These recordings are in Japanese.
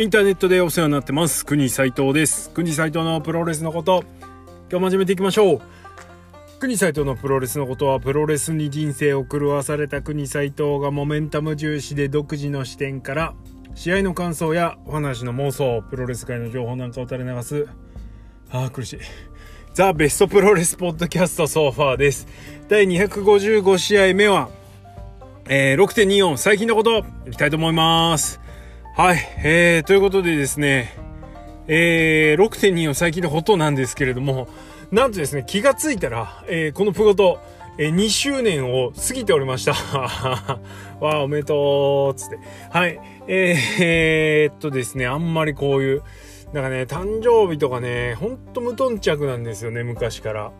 インターネットでお世話になってます。国斉藤です。国斉藤のプロレスのこと。今日も始めていきましょう。国斉藤のプロレスのことはプロレスに人生を狂わされた国斉藤がモメンタム重視で独自の視点から試合の感想やお話の妄想プロレス界の情報なんかを垂れ流す。あー苦しい。ザ・ベストプロレスポッドキャストソファーです。第255試合目はえー、6.24最近のこと。いきたいと思います。はい、えー、ということでですねえー、6.24最近のことなんですけれどもなんとですね気がついたら、えー、このプゴトえー、2周年を過ぎておりました。わあ、おめでとうつって。はい。えー、えー、っとですね、あんまりこういう、なんかね、誕生日とかね、ほんと無頓着なんですよね、昔から。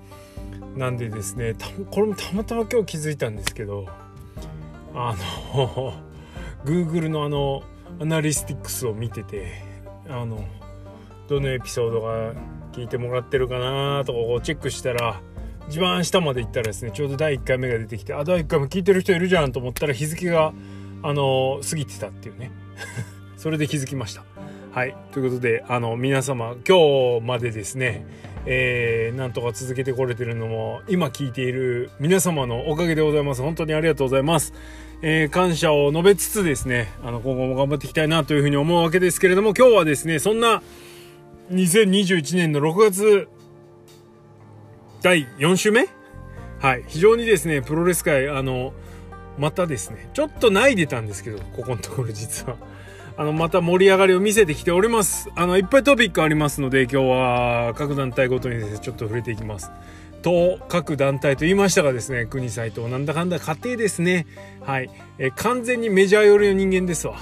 なんでですね、これもたまたま今日気づいたんですけど、あの Google のあのアナリスティックスを見ててあのどのエピソードが聞いてもらってるかなとかこうチェックしたら一番下まで行ったらですねちょうど第1回目が出てきてあ第1回も聞いてる人いるじゃんと思ったら日付があの過ぎてたっていうね。それで気づきました。はい。ということであの皆様今日までですねえー、なんとか続けてこれてるのも今聞いている皆様のおかげでございます。本当にありがとうございます。えー、感謝を述べつつですね、あの、今後も頑張っていきたいなというふうに思うわけですけれども、今日はですね、そんな2021年の6月第4週目？はい。非常にですね、プロレス界、あの、またですね、ちょっと泣いてたんですけど、ここのところ実は。あの、また盛り上がりを見せてきております。あの、いっぱいトピックありますので、今日は各団体ごとにですね、ちょっと触れていきます。と各団体と言いましたがですね国斎藤なんだかんだ家庭ですね。はい、え完全にメジャー寄りの人間ですわ。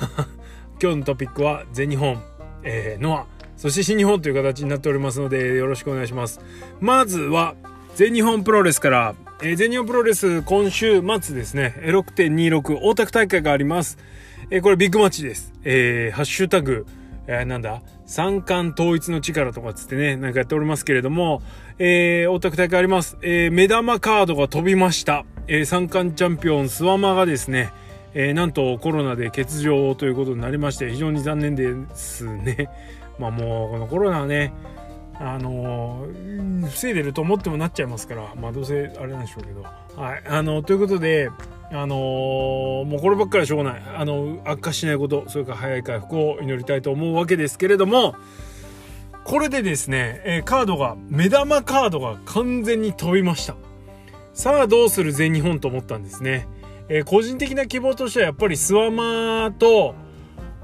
今日のトピックは全日本、えー、ノア。そして新日本という形になっておりますのでよろしくお願いします。まずは全日本プロレスから、えー、全日本プロレス今週末ですね。6.26大田区大会があります、えー、これビッグマッチです、え、ハッシュタグえー、なんだ？三冠統一の力とかつってね、なんかやっておりますけれども、えー、大田区大会あります。えー、目玉カードが飛びました。えー、三冠チャンピオン、スワマがですね、えー、なんとコロナで欠場ということになりまして、非常に残念ですね。まあもう、このコロナはね、あの、防いでると思ってもなっちゃいますから、まあどうせあれなんでしょうけど。はい。あの、ということで、あのー、もうこればっかりはしょうがない。あの、悪化しないこと、それから早い回復を祈りたいと思うわけですけれども、これでですね、えー、カードが、目玉カードが完全に飛びました。さあどうする全日本と思ったんですね。えー、個人的な希望としてはやっぱりスワマと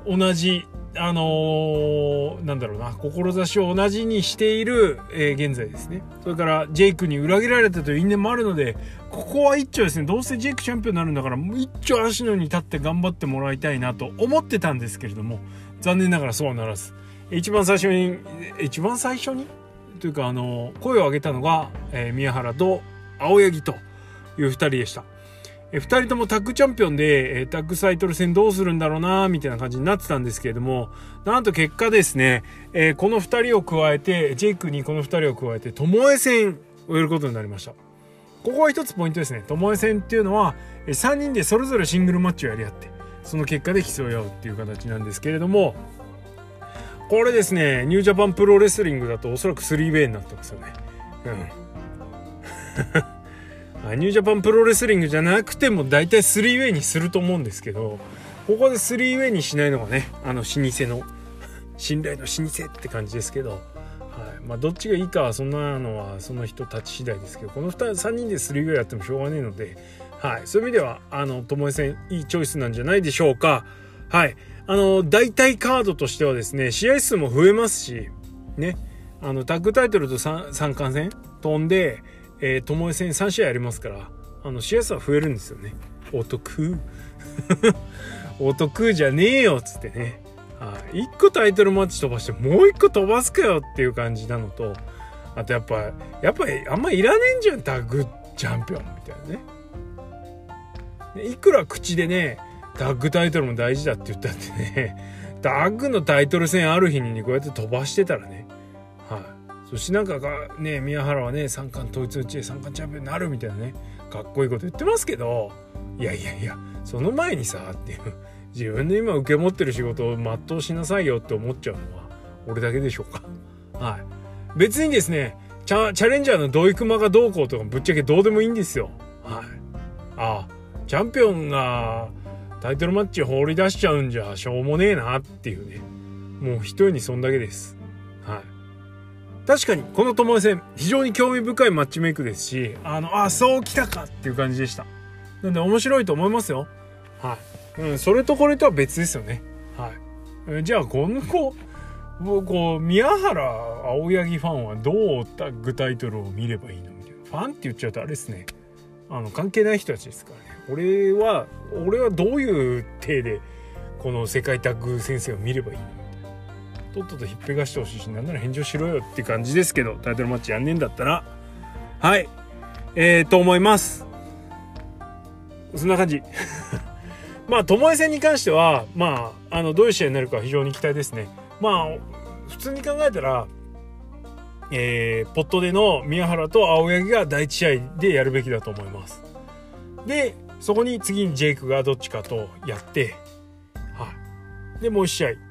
同じあのー、なんだろうな、志を同じにしている、えー、現在ですね。それから、ジェイクに裏切られたという因縁もあるので、ここは一丁ですね、どうせジェイクチャンピオンになるんだから、一丁足のに立って頑張ってもらいたいなと思ってたんですけれども、残念ながらそうはならず。一番最初に、一番最初に？というか、あのー、声を上げたのが、え宮原と青柳という二人でした。え2人ともタッグチャンピオンで、えタッグサイトル戦どうするんだろうなみたいな感じになってたんですけれども、なんと結果ですね、えこの2人を加えて、ジェイクにこの2人を加えて、ともえ戦をやることになりました。ここは一つポイントですね。ともえ戦っていうのは、3人でそれぞれシングルマッチをやり合って、その結果で競い合うっていう形なんですけれども、これですね、 New Japan Pro Wrestling だとおそらく 3way になってますよね。うん。 New Japan Pro Wrestling じゃなくても大体 3way にすると思うんですけどここで 3way にしないのがねあの老舗の信頼の老舗って感じですけど、はい。まあ、どっちがいいかはそんなのはその人たち次第ですけどこの 2, 3人で 3way やってもしょうがねえので、はい、そういう意味ではあの巴戦いいチョイスなんじゃないでしょうか。はい。あの大体カードとしてはですね試合数も増えますしね。あのタッグタイトルと三冠戦飛んでえー、ともえ戦3試合ありますから、あの、試合数は増えるんですよね。お得 お得じゃねえよっつってね。1個タイトルマッチ飛ばしてもう1個飛ばすかよっていう感じなのと、あとやっぱ、やっぱりあんまいらねえんじゃん、タッグチャンピオンみたいなね。いくら口でね、タッグタイトルも大事だって言ったってね、タッグのタイトル戦ある日にこうやって飛ばしてたらね、そしてなんかがね宮原はね三冠統一の地で三冠チャンピオンになるみたいなねかっこいいこと言ってますけどいやいやいやその前にさっていう自分で今受け持ってる仕事を全うしなさいよって思っちゃうのは俺だけでしょうか。はい。別にですねチャチャレンジャーの土井熊がどうこうとかぶっちゃけどうでもいいんですよ。はい。ああチャンピオンがタイトルマッチ放り出しちゃうんじゃしょうもねえなっていうね。もう一重にそんだけです。確かにこの友え戦非常に興味深いマッチメイクですしあのあそうきたかっていう感じでした。なんで面白いと思いますよ。はい。うんそれとこれとは別ですよね。はい。じゃあこの子こう宮原青柳ファンはどうタッグタイトルを見ればいいのみたいな。ファンって言っちゃうとあれですね。あの関係ない人たちですからね。俺は俺はどういう体でこの世界タッグ先生を見ればいいのとっととひっぺがしてほしいしなんなら返事をしろよって感じですけどタイトルマッチやんねえんだったら。はい。えー、と思います。そんな感じ。まあ巴戦に関してはまああのどういう試合になるか非常に期待ですね。まあ普通に考えたらえー、ポットでの宮原と青柳が第1試合でやるべきだと思います。でそこに次にジェイクがどっちかとやって、はい、でもう1試合。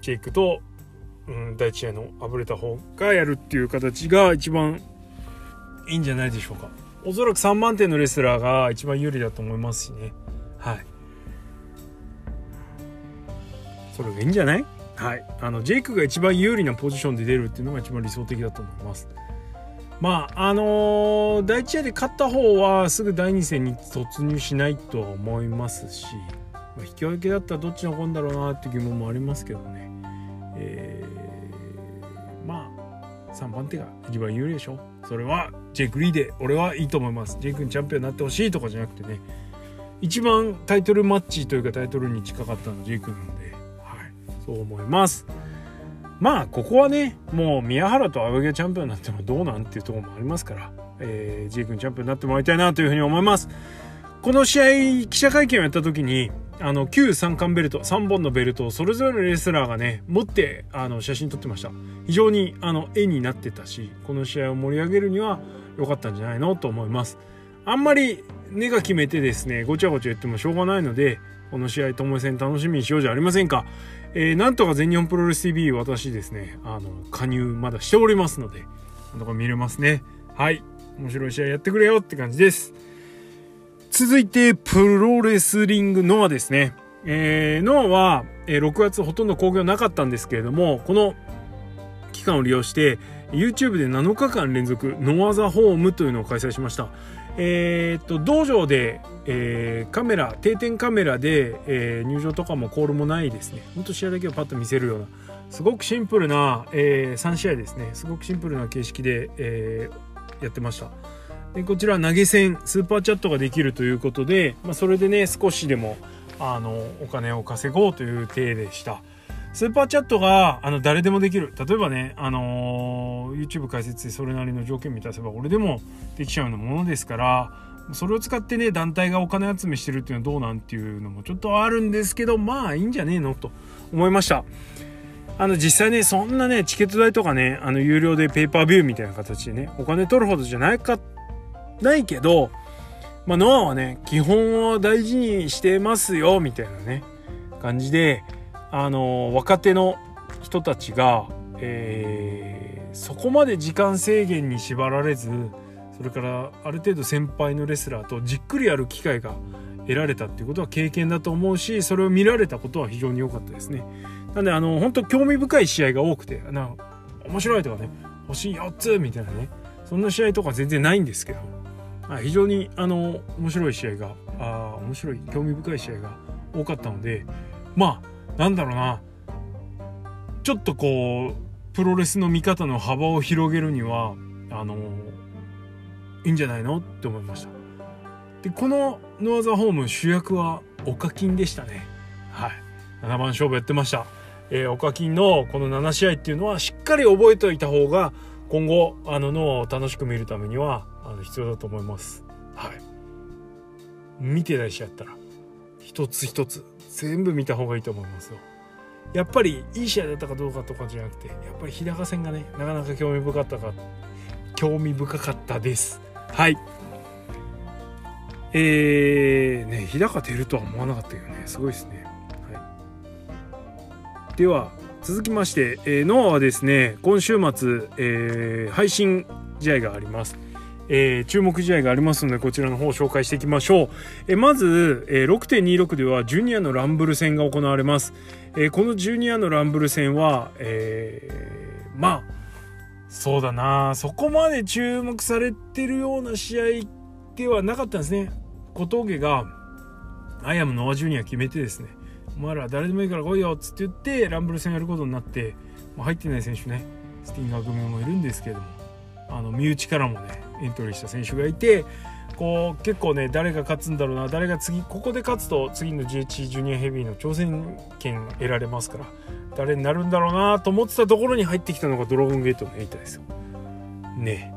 ジェイクと、うん、第1試合のあぶれた方がやるっていう形が一番いいんじゃないでしょうか。おそらく3万点のレスラーが一番有利だと思いますしね。はい。それがいいんじゃない？はい。あのジェイクが一番有利なポジションで出るっていうのが一番理想的だと思います。まああのー、第1試合で勝った方はすぐ第2戦に突入しないとは思いますし、まあ、引き分けだったらどっちのんだろうなっていう疑問もありますけどね、えー、まあ3番手が一番有利でしょ。それはジェイク・リーで俺はいいと思います。ジェイクにチャンピオンになってほしいとかじゃなくてね。一番タイトルマッチというかタイトルに近かったのジェイクなので。はい。そう思います。まあここはねもう宮原と青柳がチャンピオンになってもどうなんていうところもありますから、えー、J 君チャンピオンになってもらいたいなというふうに思います。この試合記者会見をやった時にあの旧三冠ベルト3本のベルトをそれぞれのレスラーがね持ってあの写真撮ってました非常にあの絵になってたしこの試合を盛り上げるには良かったんじゃないのと思いますあんまり根が決めてですねごちゃごちゃ言ってもしょうがないのでこの試合ともえ戦楽しみにしようじゃありませんかえー、なんとか全日本プロレス TV 私ですね、あの、加入まだしておりますので、なんとか見れますね。はい。面白い試合やってくれよって感じです。続いて、プロレスリングノアですね。えー、ノアは、えー、6月ほとんど興行なかったんですけれども、この期間を利用して、YouTube で7日間連続、 NOAH the Home というのを開催しました。えー、っと道場で、えー、カメラ定点カメラで、えー、入場とかもコールもないですねほんと試合だけをパッと見せるようなすごくシンプルな、えー、3試合ですねすごくシンプルな形式で、えー、やってましたでこちら投げ銭スーパーチャットができるということで、まあ、それでね少しでもあのお金を稼ごうという体でした。スーパーチャットがあの誰でもできる。例えばね、あのー、YouTube 解説でそれなりの条件満たせば俺でもできちゃうようなものですからそれを使ってね団体がお金集めしてるっていうのはどうなんっていうのもちょっとあるんですけどまあいいんじゃねえのと思いました。あの実際ねそんなねチケット代とかねあの有料でペーパービューみたいな形でねお金取るほどじゃないかないけどまあノアはね基本を大事にしてますよみたいなね感じであの若手の人たちが、えー、そこまで時間制限に縛られずそれからある程度先輩のレスラーとじっくりやる機会が得られたっていうことは経験だと思うしそれを見られたことは非常に良かったですね。なんであの本当興味深い試合が多くてな面白いとかね星4つみたいなねそんな試合とか全然ないんですけど非常にあの面白い試合があ面白い興味深い試合が多かったのでまあなんだろうな。ちょっとこうプロレスの見方の幅を広げるにはあのいいんじゃないの？って思いました。でこのノアザホーム主役はオカキンでしたね。はい。7番勝負やってました。えー、オカキンのこの7試合っていうのはしっかり覚えておいた方が今後あのノアを楽しく見るためにはの必要だと思います。はい。見てない試合やったら一つ一つ全部見た方がいいと思いますよ。やっぱりいい試合だったかどうかとかじゃなくてやっぱり日高戦がねなかなか興味深かったか興味深かったです。はい。えー、ね日高出るとは思わなかったけどね。すごいですね、はい、では続きまして、えー、ノアはですね今週末、えー、配信試合がありますえー、注目試合がありますのでこちらの方を紹介していきましょう、えー、まず、えー、6.26ではジュニアのランブル戦が行われます、えー、このジュニアのランブル戦は、えー、まあそうだな。そこまで注目されてるような試合ではなかったんですね。小峠がアイアムノアジュニア決めてですねお前ら誰でもいいから来いよっつって言ってランブル戦やることになって、ま、入ってない選手ねスティンガー組もいるんですけどもあの身内からもねエントリーした選手がいてこう結構ね誰が勝つんだろうな誰が次ここで勝つと次の GH ジュニアヘビーの挑戦権得られますから誰になるんだろうなと思ってたところに入ってきたのがドラゴンゲートのエイタですよ。ね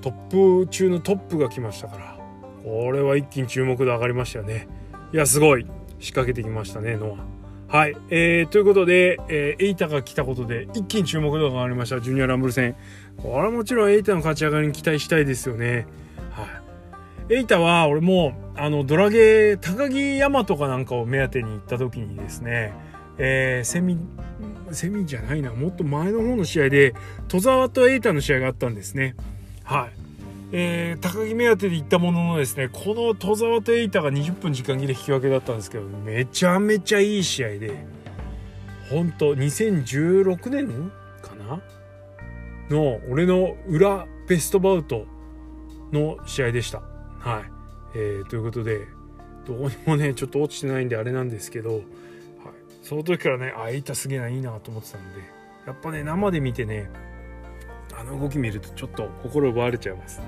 トップ中のトップが来ましたからこれは一気に注目度上がりましたよね。いやすごい仕掛けてきましたねノア。はい、えー、ということで、えー、エイタが来たことで一気に注目度が上がりましたジュニアランブル戦これはもちろんエイタの勝ち上がりに期待したいですよね。はい。エイタは俺もあのドラゲー高木大和かなんかを目当てに行った時にですね、えー、セミセミじゃないなもっと前の方の試合で戸沢とエイタの試合があったんですね。はい。えー、高木目当てで行ったもののですねこの戸沢とエイタが20分時間切れ引き分けだったんですけどめちゃめちゃいい試合で本当2016年かな？の俺の裏ベストバウトの試合でした。はい。えー、ということで、どうにもね、ちょっと落ちてないんであれなんですけど、はい、その時からね、あ、いたすげえないいなと思ってたんで、やっぱね、生で見てね、あの動き見るとちょっと心奪われちゃいます。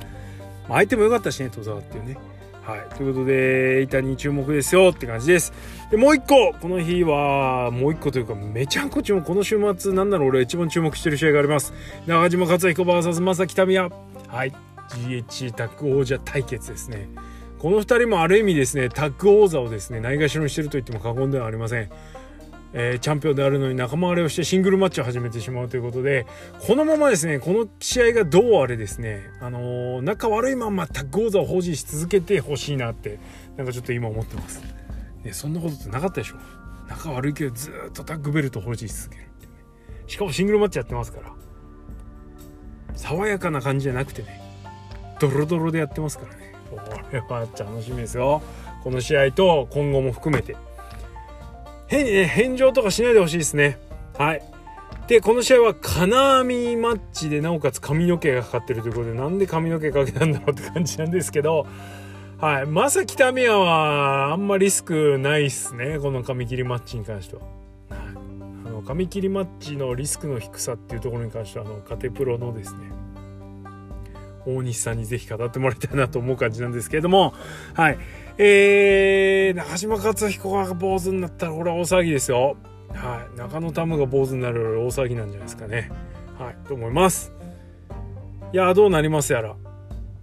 まあ、相手も良かったしね、戸沢っていうね。はい。ということで、板に注目ですよって感じです。で、もう一個、この日は、もう一個というか、めちゃくちゃこの週末、なんだろう、俺一番注目してる試合があります。中島克彦 VS 正木民也。はい。GH タッグ王者対決ですね。この2人もある意味ですね、タッグ王座をですね、ないがしろにしてると言っても過言ではありません。えー、チャンピオンであるのに仲間割れをしてシングルマッチを始めてしまうということでこのままですねこの試合がどうあれですね、あのー、仲悪いままタッグ王座を保持し続けてほしいなってなんかちょっと今思ってます、ね、そんなことってなかったでしょ？仲悪いけどずっとタッグベルト保持し続けるってね。しかもシングルマッチやってますから。爽やかな感じじゃなくてね。ドロドロでやってますからね。これは楽しみですよ。この試合と今後も含めて返上とかしないでほしいですね。はい。で、この試合は金網マッチで、なおかつ髪の毛がかかってるということで、なんで髪の毛かけたんだろうって感じなんですけど、はい。まさきたみやは、あんまリスクないっすね。この髪切りマッチに関しては。あの、髪切りマッチのリスクの低さっていうところに関しては、あの、カテプロのですね、大西さんにぜひ語ってもらいたいなと思う感じなんですけれども、はい。えー、中島克彦が坊主になったらこれは大騒ぎですよ。はい。中野タムが坊主になる大騒ぎなんじゃないですかね。はい。と思います。いやどうなりますやら。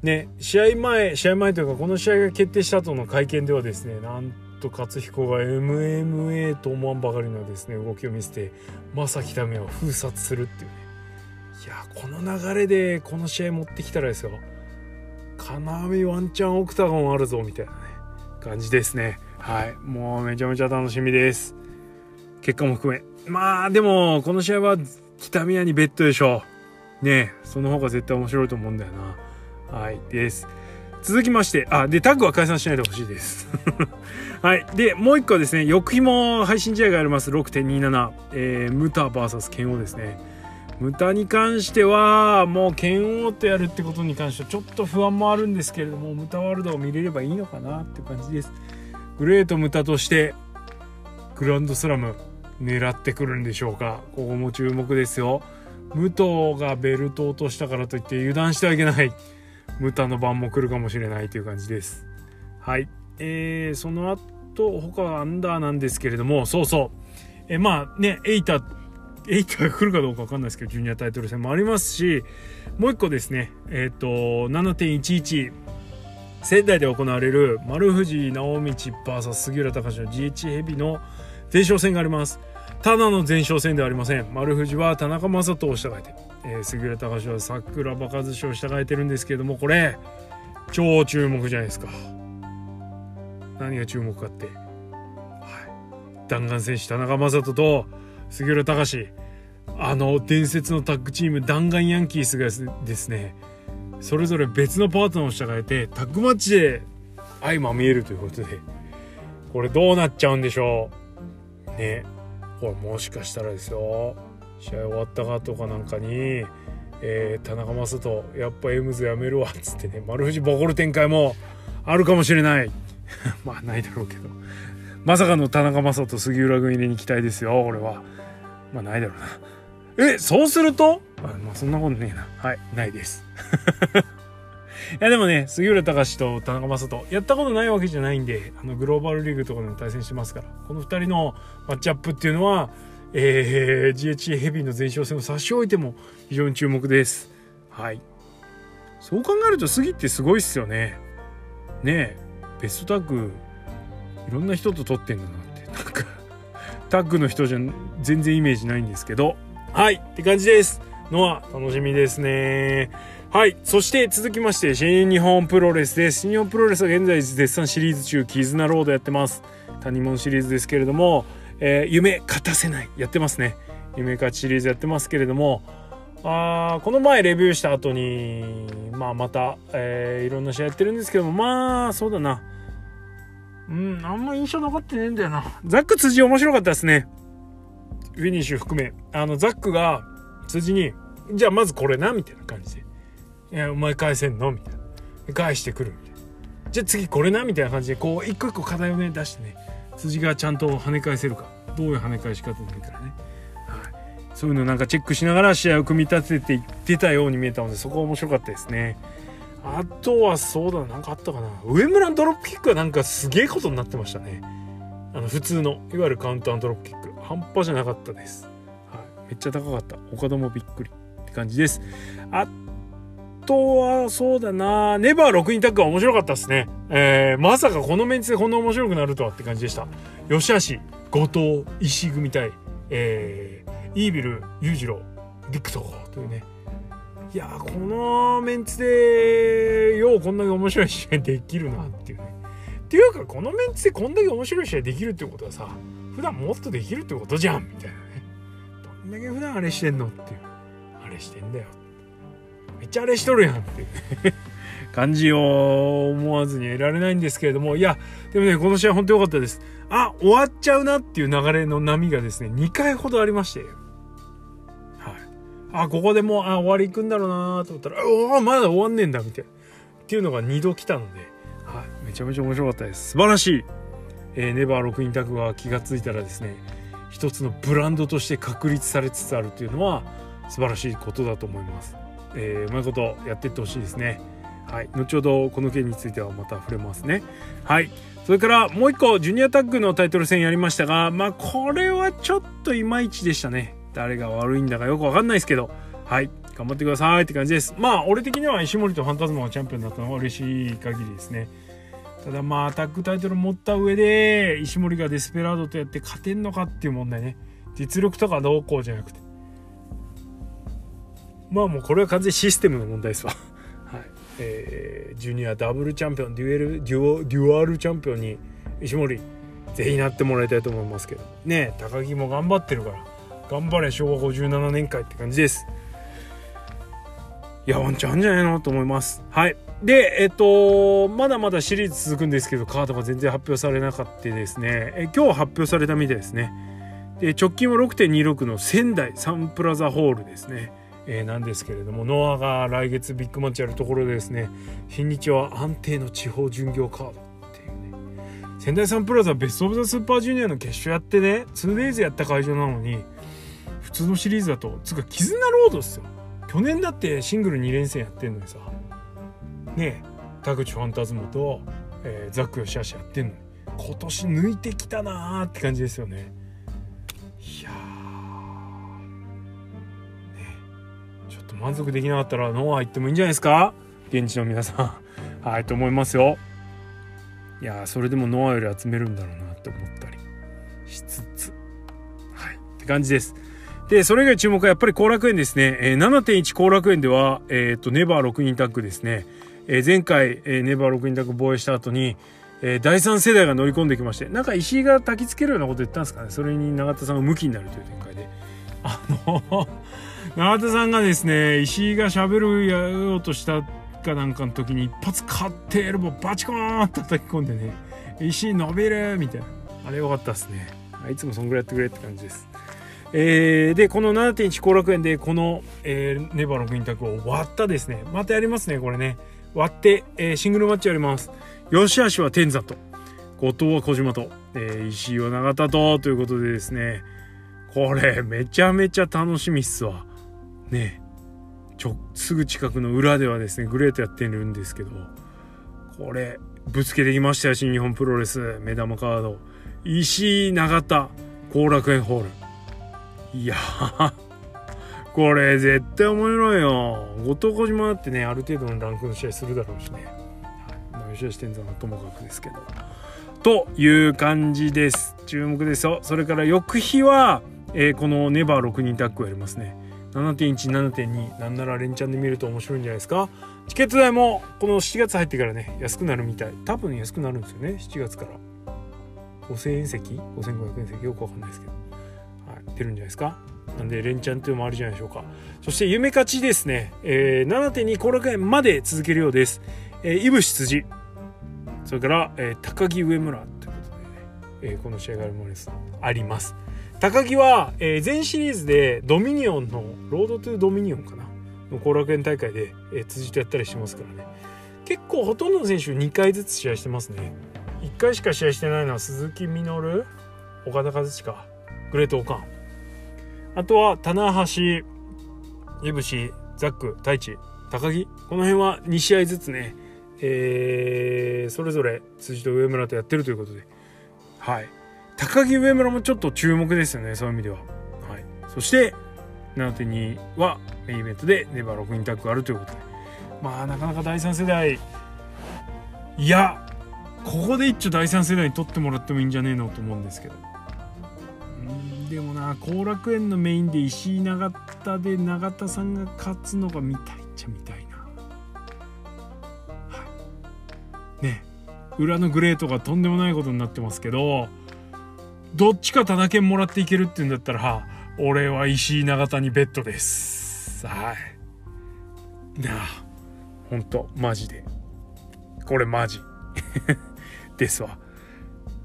ね、試合前、試合前というか、この試合が決定した後の会見ではですね、なんと勝彦が MMA と思わんばかりのですね、動きを見せて、正木民を封殺するっていうね。やこの流れでこの試合持ってきたらですよ。金網ワンチャンオクタゴンあるぞみたいなね感じですね。はいもうめちゃめちゃ楽しみです。結果も含め。まあでもこの試合は北宮にベッドでしょう。ねその方が絶対面白いと思うんだよな。はいです。続きましてあでタッグは解散しないでほしいです。はいでもう一個ですね翌日も配信試合があります。6.27、えー、ムタ VS 剣王ですね。ムタに関してはもう剣王とやるってことに関してはちょっと不安もあるんですけれどもムタワールドを見れればいいのかなって感じです。グレートムタとしてグランドスラム狙ってくるんでしょうか。ここも注目ですよ。武藤がベルトを落としたからといって油断してはいけない。ムタの番も来るかもしれないという感じです。はい。えー、その後他はアンダーなんですけれどもそうそう。えまあねエイタ8が来るかどうか分かんないですけど、ジュニアタイトル戦もありますし、もう一個ですね、えっ、ー、と、7.11、仙台で行われる丸藤直道 VS 杉浦隆の GH ヘビの前哨戦があります。ただの前哨戦ではありません。丸藤は田中将人を従えて、えー、杉浦隆は桜庭和志を従えてるんですけれども、これ、超注目じゃないですか。何が注目かって、はい、弾丸選手田中将人と杉浦隆。あの伝説のタッグチーム弾丸ヤンキースがですねそれぞれ別のパートナーを従えてタッグマッチで相まみえるということでこれどうなっちゃうんでしょう？ね。これもしかしたらですよ。試合終わったかとかなんかに、えー、田中将人やっぱエムズやめるわっつってね丸藤ボコる展開もあるかもしれない。まあないだろうけど。まさかの田中将人杉浦軍入れに期待ですよ俺は。まあないだろうな。えそうすると？あまあそんなことねえな。はいないです。いやでもね杉浦隆と田中将人やったことないわけじゃないんであのグローバルリーグとかでも対戦してますから。この2人のマッチアップっていうのは、えー、GHA ヘビーの前哨戦を差し置いても非常に注目です。はい。そう考えると杉ってすごいっすよね。ねえ。ベストタッグいろんな人と撮ってんだなって。なんかタッグの人じゃ全然イメージないんですけどはいって感じですのは楽しみですねはい。そして続きまして、新日本プロレスです。新日本プロレスは現在絶賛シリーズ中、絆ロードやってます。谷門シリーズですけれども、えー、夢勝たせない。やってますね。夢勝ちシリーズやってますけれども、あこの前レビューした後に、まあまた、えー、いろんな試合やってるんですけども、まあ、そうだな。うん、あんま印象残ってねえんだよな。ザック辻面白かったですね。フィニッシュ含め。あの、ザックが辻に、じゃあまずこれな、みたいな感じで。いや、お前返せんの？みたいな。返してくるみたいな。じゃあ次これな？みたいな感じで、こう、一個一個課題をね、出してね、辻がちゃんと跳ね返せるか。どういう跳ね返し方でいいからね。はい。そういうのなんかチェックしながら試合を組み立てていってたように見えたので、そこは面白かったですね。あとはそうだ、なんかあったかな。上村のドロップキックはなんかすげえことになってましたね。あの、普通の、いわゆるカウンタードロップキック。半端じゃなかったです。はい。めっちゃ高かった。岡田もびっくりって感じです。あとは、そうだな、ネバー6人タッグは面白かったですね。えー、まさかこのメンツでこんな面白くなるとはって感じでした。吉橋、後藤、石井組対、えー、イービル、裕次郎、ビクトというね。いやこのメンツで、ようこんだけ面白い試合できるなっ。っていうか、このメンツでこんだけ面白い試合できるってことはさ、普段もっとできるってことじゃんみたいなね。どんだけ普段あれしてんのっていう。あれしてんだよめっちゃあれしとるやんっていう 感じを思わずに得られないんですけれども、いや、でもね、この試合本当良かったです。あ、終わっちゃうなっていう流れの波がですね、2回ほどありまして、はい。あ、ここでもう、あ、終わり行くんだろうなと思ったら、おお、まだ終わんねえんだ、みたいな。っていうのが2度来たので、めちゃめちゃ面白かったです。素晴らしい。えー、ネバー6インタクが気がついたらですね、一つのブランドとして確立されつつあるというのは素晴らしいことだと思います。えー、うまいことやっていってほしいですね。はい、後ほどこの件についてはまた触れますね。はい、それからもう一個ジュニアタッグのタイトル戦やりましたが、まあこれはちょっといまいちでしたね。誰が悪いんだかよくわかんないですけど、はい、頑張ってくださいって感じです。まあ俺的には石森とファンタズマがチャンピオンになったのは嬉しい限りですね。ただまあアタッグタイトル持った上で石森がデスペラードとやって勝てんのかっていう問題ね。実力とかどうこうじゃなくて。まあもうこれは完全システムの問題ですわ。はいえー、ジュニアダブルチャンピオンデュエルデュオデュアルチャンピオンに石森ぜひなってもらいたいと思いますけどね高木も頑張ってるから頑張れ昭和57年会って感じですいやワンチャンあんじゃないのと思いますはいでえっとまだまだシリーズ続くんですけどカードが全然発表されなかったですね。え今日発表されたみたいですね。で直近は6.26の仙台サンプラザホールですね。えー、なんですけれどもノアが来月ビッグマッチやるところでですね。日にちは安定の地方巡業カードっていうね。仙台サンプラザベスト・オブ・ザ・スーパージュニアの決勝やってね。2days やった会場なのに普通のシリーズだとつうか絆ロードっすよ。去年だってシングル2連戦やってんのにさ。ね田口ファンタズムと、えー、ザック・ヨシアシやってんのに今年抜いてきたなーって感じですよね。いやねちょっと満足できなかったらノア行ってもいいんじゃないですか？現地の皆さん。はいと思いますよ。いやそれでもノアより集めるんだろうなって思ったり。しつつ。はいって感じです。でそれ以外注目はやっぱり後楽園ですね、えー、7.1後楽園では、えーと、ネバー6人タッグですね、え、前回、え、ネバー6人タッグ防衛した後にえ、第3世代が乗り込んできましてなんか石井が焚きつけるようなこと言ったんですかね。それに永田さんがムキになるという展開で。あの 永田さんがですね石井がしゃべるやろうとしたかなんかの時に一発勝ってエルボバチコーンって叩き込んでね石井伸びるみたいな。あれよかったですね。いつもそんぐらいやってくれって感じです。えー、でこの7.1後楽園でこの、えー、ネバーのグインタクを割ったですね。またやりますねこれね。割って、えー、シングルマッチやります。吉橋は天山と。後藤は小島と、えー、石井は永田と。ということでですね。これめちゃめちゃ楽しみっすわ。ね。ちょすぐ近くの裏ではですねグレートやってるんですけど。これぶつけてきましたよ新日本プロレス。目玉カード。石井永田後楽園ホール。いやこれ絶対面白いよ。後藤小島だってねある程度のランクの試合するだろうしね、はい。まあ、吉田支店座のともかくですけど。という感じです。注目ですよ。それから翌日は、えー、このネバー6人タッグをやりますね。7.17.2なんなら連チャンで見ると面白いんじゃないですか。チケット代もこの7月入ってからね安くなるみたい。多分安くなるんですよね。7月から。5000円席？5500円席？よくわかんないですけど。ってるんじゃないですか。なんで連チャンというのもあるじゃないでしょうか。そして夢勝ちですね、えー、7.2後楽園まで続けるようです、えー、イブ羊それから、えー、高木上村ということでね、えー、この試合があります。高木は、えー、全シリーズでドミニオンのロードトゥドミニオンかな。の後楽園大会で、えー、辻とやったりしてますからね。結構ほとんどの選手2回ずつ試合してますね。1回しか試合してないのは鈴木みのる岡田和親グレートオカン。あとは棚橋いぶしザック太一高木。この辺は2試合ずつね、えー、それぞれ辻と上村とやってるということで。はい。高木上村もちょっと注目ですよねそういう意味では、はい、そして7.2はメインイベントでネバー6人タッグがあるということで。まあなかなか第3世代。いやここで一丁第3世代に取ってもらってもいいんじゃねえのと思うんですけど。でもな後楽園のメインで石井永田で永田さんが勝つのが見たいっちゃ見たいな。はい。ね裏のグレートがとんでもないことになってますけどどっちかタケンもらっていけるって言うんだったら俺は石井永田にベッドです。はい。なあほんとマジで。これマジ。ですわ。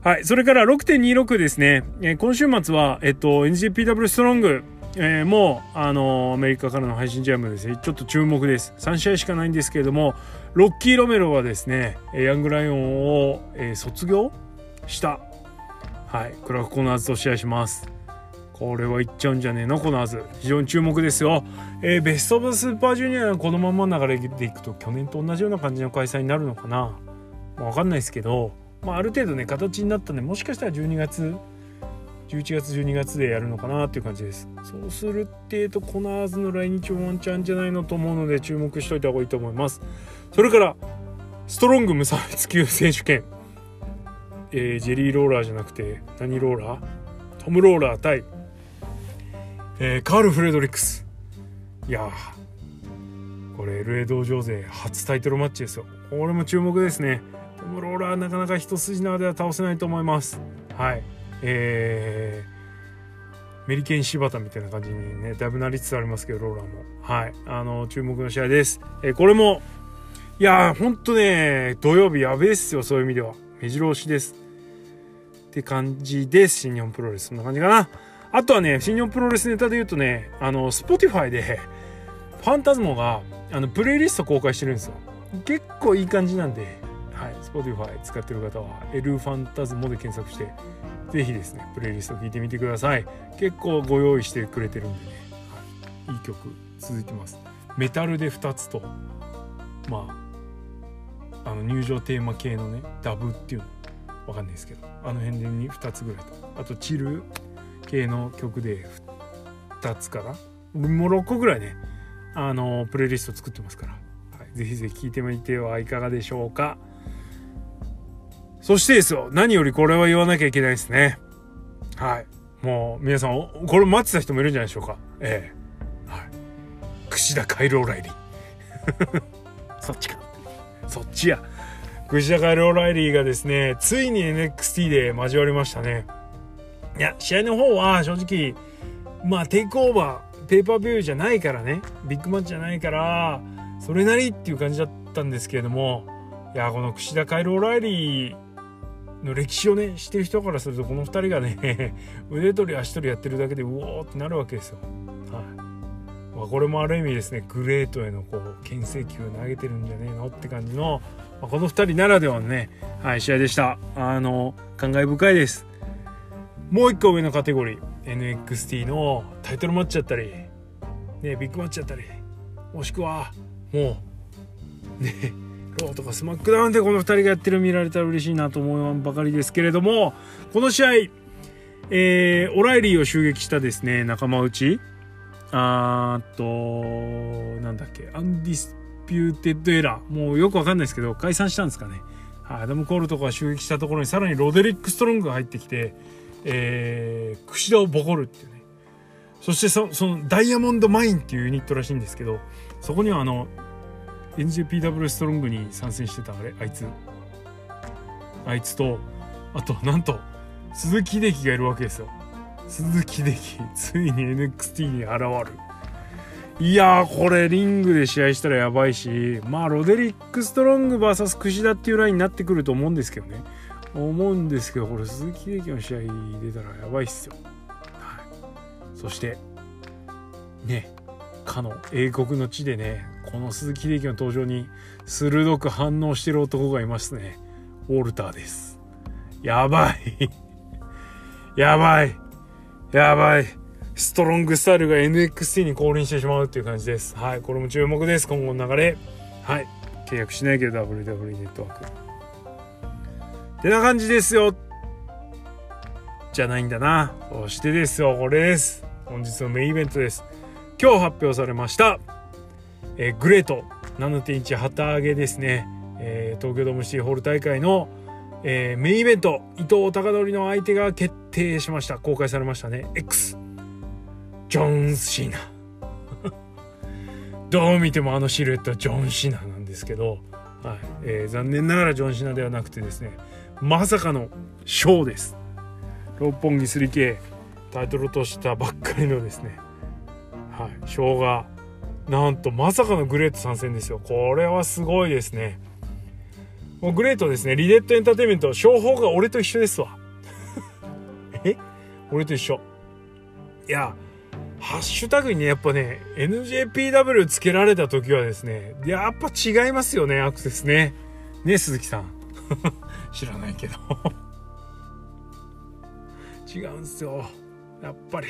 はい。それから6.26ですね。えー、今週末は、えっと、NJPW ストロング、えー、もう、あのー、アメリカからの配信ジャムですね。ちょっと注目です。3試合しかないんですけれども、ロッキー・ロメロはですね、ヤングライオンを、えー、卒業した。はい。クラフコナーズと試合します。これはいっちゃうんじゃねえの？コナーズ。非常に注目ですよ。えー、ベスト・オブ・スーパージュニアのこのまま流れでいくと、去年と同じような感じの開催になるのかな？わかんないですけど、まあ、ある程度ね形になったんでもしかしたら12月11月12月でやるのかなっていう感じです。そうするっていうとコナーズの来日ワンチャンじゃないのと思うので注目しといた方がいいと思います。それからストロング無差別級選手権。えー、ジェリーローラーじゃなくて何ローラー？トム・ローラー対、えー、カール・フレドリックス。いやこれ LA 道場勢初タイトルマッチですよ。これも注目ですね。トム・ローラーなかなか一筋縄では倒せないと思います。はい。えー、メリケン柴田みたいな感じにねだいぶなりつつありますけどローラーも。はい。あの注目の試合です、えー、これもいやーほんとね土曜日やべえっすよそういう意味では。目白押しです。って感じです新日本プロレス。そんな感じかな。あとはね新日本プロレスネタで言うとねあの Spotify でファンタズモがあのプレイリスト公開してるんですよ。結構いい感じなんで、Spotify 使ってる方は L ファンタズモで検索してぜひですねプレイリスト聞いてみてください。結構ご用意してくれてるんでね、はい、いい曲続いてます。メタルで2つとまああの入場テーマ系のねダブっていうのわかんないですけどあの辺で2つぐらいと。あとチル系の曲で2つかな。もう6個ぐらいねあのプレイリスト作ってますから、はい、ぜひぜひ聴いてみてはいかがでしょうか。そしてですよ、何よりこれは言わなきゃいけないですね。はい。もう、皆さん、これ待ってた人もいるんじゃないでしょうか。ええはい。櫛田カイローライリー。そっちか。そっちや。串田カエル・オライリーがですね、ついに NXT で交わりましたね。いや、試合の方は正直、まあテイクオーバー、ペーパービューじゃないからね、ビッグマッチじゃないから、それなりっていう感じだったんですけれども、いや、この串田カエル・オライリーの歴史をね、知ってる人からすると、この2人がね、腕取り足取りやってるだけで、うおーってなるわけですよ。はい。まあ、これもある意味ですね、グレートへのこう、牽制球を投げてるんじゃねえのって感じの、まあ、この2人ならではのね、はい、試合でした。あの、感慨深いです。もう一個上のカテゴリー NXT のタイトルマッチだったり、ね、ビッグマッチだったりもしくはもうね RAW とか SmackDown でこの2人がやってる見られたら嬉しいなと思うばかりですけれどもこの試合、えー、オライリーを襲撃したですね仲間内。あーとなんだっけ Undis puted Era。もうよくわかんないですけど解散したんですかね。アダム・コールとか襲撃したところにさらにロデリック・ストロングが入ってきてえー、櫛田をボコるっていうね。そしてその Diamond Mine っていうユニットらしいんですけどそこにはあの NJPW ストロングに参戦してたあれあいつ。あいつとあとなんと鈴木秀樹がいるわけですよ。鈴木秀樹ついに NXT に現る。いやーこれリングで試合したらやばいしまあロデリック・ストロング VS 櫛田っていうラインになってくると思うんですけどね。思うんですけどこれ鈴木秀樹の試合出たらやばいっすよ、はい、そしてね。かの英国の地でねこの鈴木秀樹の登場に鋭く反応してる男がいますね。ウォルターです。やばい。やばい。やばい。ストロングスタイルが NXT に降臨してしまうっていう感じです。はい。これも注目です。今後の流れ。はい。契約しないけど WWE ネットワーク。てな感じですよ。じゃないんだな。そしてですよ、これです。本日のメインイベントです。今日発表されました、えー、グレート7.1旗揚げですね。えー、東京ドームシティホール大会の、えー、メインイベント、伊藤孝則の相手が決定しました。公開されましたね。X。ジョン・シーナ。どう見てもあのシルエットはジョン・シーナなんですけど、はいえー、残念ながらジョン・シーナではなくてですね、まさかのショーです六本木 3K タイトルとしたばっかりのですねはい。ショーがなんとまさかのグレート参戦ですよ。これはすごいですね。もうグレートですね。リデットエンターテインメント。商法が俺と一緒ですわ。え？俺と一緒。いやハッシュタグにねやっぱね NJPW つけられた時はですねやっぱ違いますよねアクセスね。ね鈴木さん。知らないけど。違うんすよ。やっぱり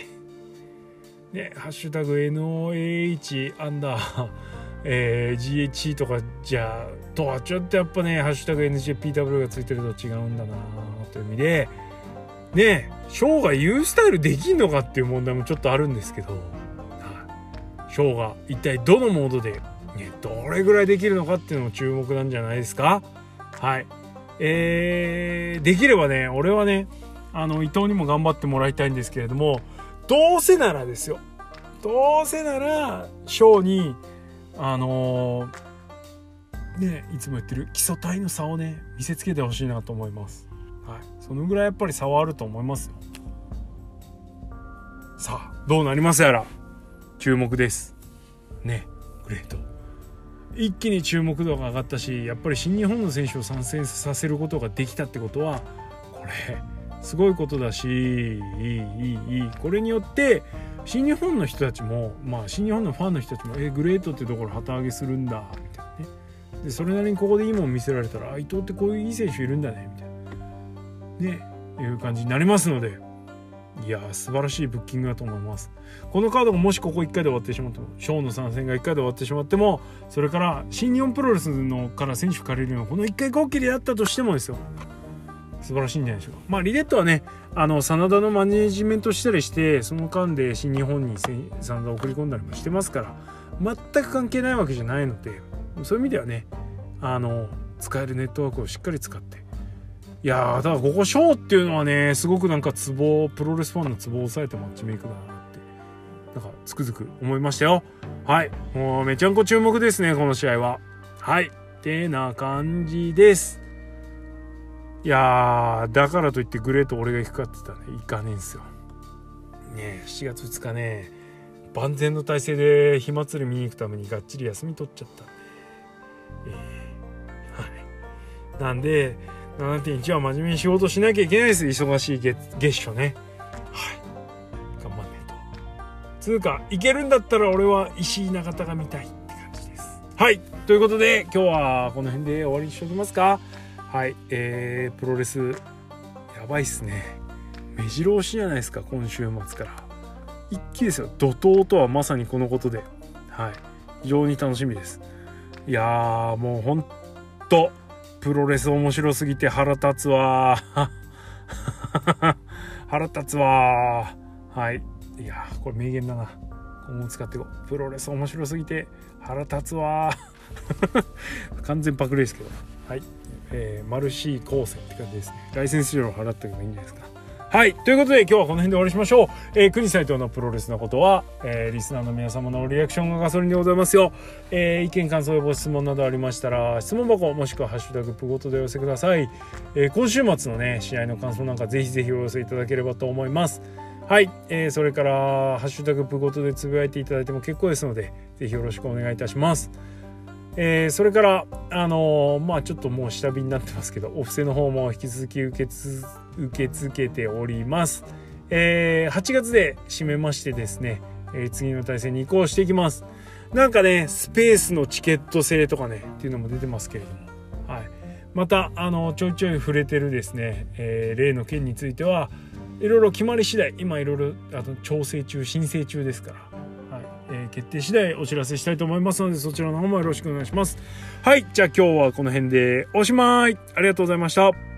ねハッシュタグ NOAH アンダー えー、GHE とかじゃとはちょっとやっぱねハッシュタグ NJPW がついてると違うんだなという意味でねショーが言うスタイルできんのかっていう問題もちょっとあるんですけど、ショーが一体どのモードで、ね、どれぐらいできるのかっていうのも注目なんじゃないですか？はい。えー、できればね、俺はね、あの、伊藤にも頑張ってもらいたいんですけれども、どうせならですよ。どうせなら、ショーに、あのー、ね、いつも言ってる基礎体の差をね、見せつけてほしいなと思います。はい。そのぐらいやっぱり差はあると思いますよ。さあ、どうなりますやら、注目です。ね、グレート。一気に注目度が上がったしやっぱり新日本の選手を参戦させることができたってことはこれすごいことだしいいいいいい。これによって新日本の人たちもまあ新日本のファンの人たちもえグレートってところ旗揚げするんだみたいなね。でそれなりにここでいいもん見せられたらあ伊藤ってこういういい選手いるんだねみたいなね。いう感じになりますのでいや素晴らしいブッキングだと思います。このカードがもしここ1回で終わってしまってもショーの参戦が1回で終わってしまってもそれから新日本プロレスのから選手借りるようなこの1回こっきりだったとしてもですよ。素晴らしいんじゃないでしょうか。まあリデットはねあの真田のマネジメントしたりしてその間で新日本に真田を送り込んだりもしてますから全く関係ないわけじゃないのでそういう意味ではねあの使えるネットワークをしっかり使って。いやーだからここショーっていうのはねすごくなんかツボプロレスファンのツボを押さえたマッチメイクだなってなんかつくづく思いましたよ。はい。もうめちゃんこ注目ですねこの試合は。はい。てな感じです。いやーだからといってグレート俺が行くかって言ったらね行かねえんすよ。ねえ7月2日ね万全の体制で火祭り見に行くためにがっちり休み取っちゃった。んで、えー、はい。なんで7.1は真面目に仕事しなきゃいけないです忙しい月月初ね。はい。頑張んねえと。つうか行けるんだったら俺は石井永田が見たいって感じです。はい。ということで今日はこの辺で終わりにしておきますかはいえー、プロレスやばいっすね。目白押しじゃないですか今週末から。一気ですよ。怒涛とはまさにこのことで。はい。非常に楽しみです。いやーもうほんとプロレス面白すぎて腹立つわ 腹立つわはい。いやこれ名言だな。今後使っていこう。プロレス面白すぎて腹立つわ 完全パクリですけど。はい、えー、マルシー光線って感じですねライセンス料を払っておけばいいんじゃないですかはい。ということで今日はこの辺で終わりしましょう。えー、国斎藤のプロレスのことは、えー、リスナーの皆様のリアクションがガソリンでございますよ。えー、意見、感想ご質問などありましたら、質問箱もしくはハッシュタグプごとでお寄せください。えー、今週末のね、試合の感想なんかぜひぜひお寄せいただければと思います。はい。えー、それから、ハッシュタグプごとでつぶやいていただいても結構ですので、ぜひよろしくお願いいたします。えー、それから、あのー、まあちょっともう下火になってますけど、お布施の方も引き続き受けつ受け付けております。えー、8月で締めましてですね、え、次の対戦に移行していきます。なんかね、スペースのチケット制とかね、っていうのも出てますけれども、はい。また、あの、ちょいちょい触れてるですね、え、例の件については、いろいろ決まり次第、今いろいろあの調整中、申請中ですから、えー、決定次第お知らせしたいと思いますので、そちらの方もよろしくお願いします。はい。じゃあ今日はこの辺でおしまいありがとうございました。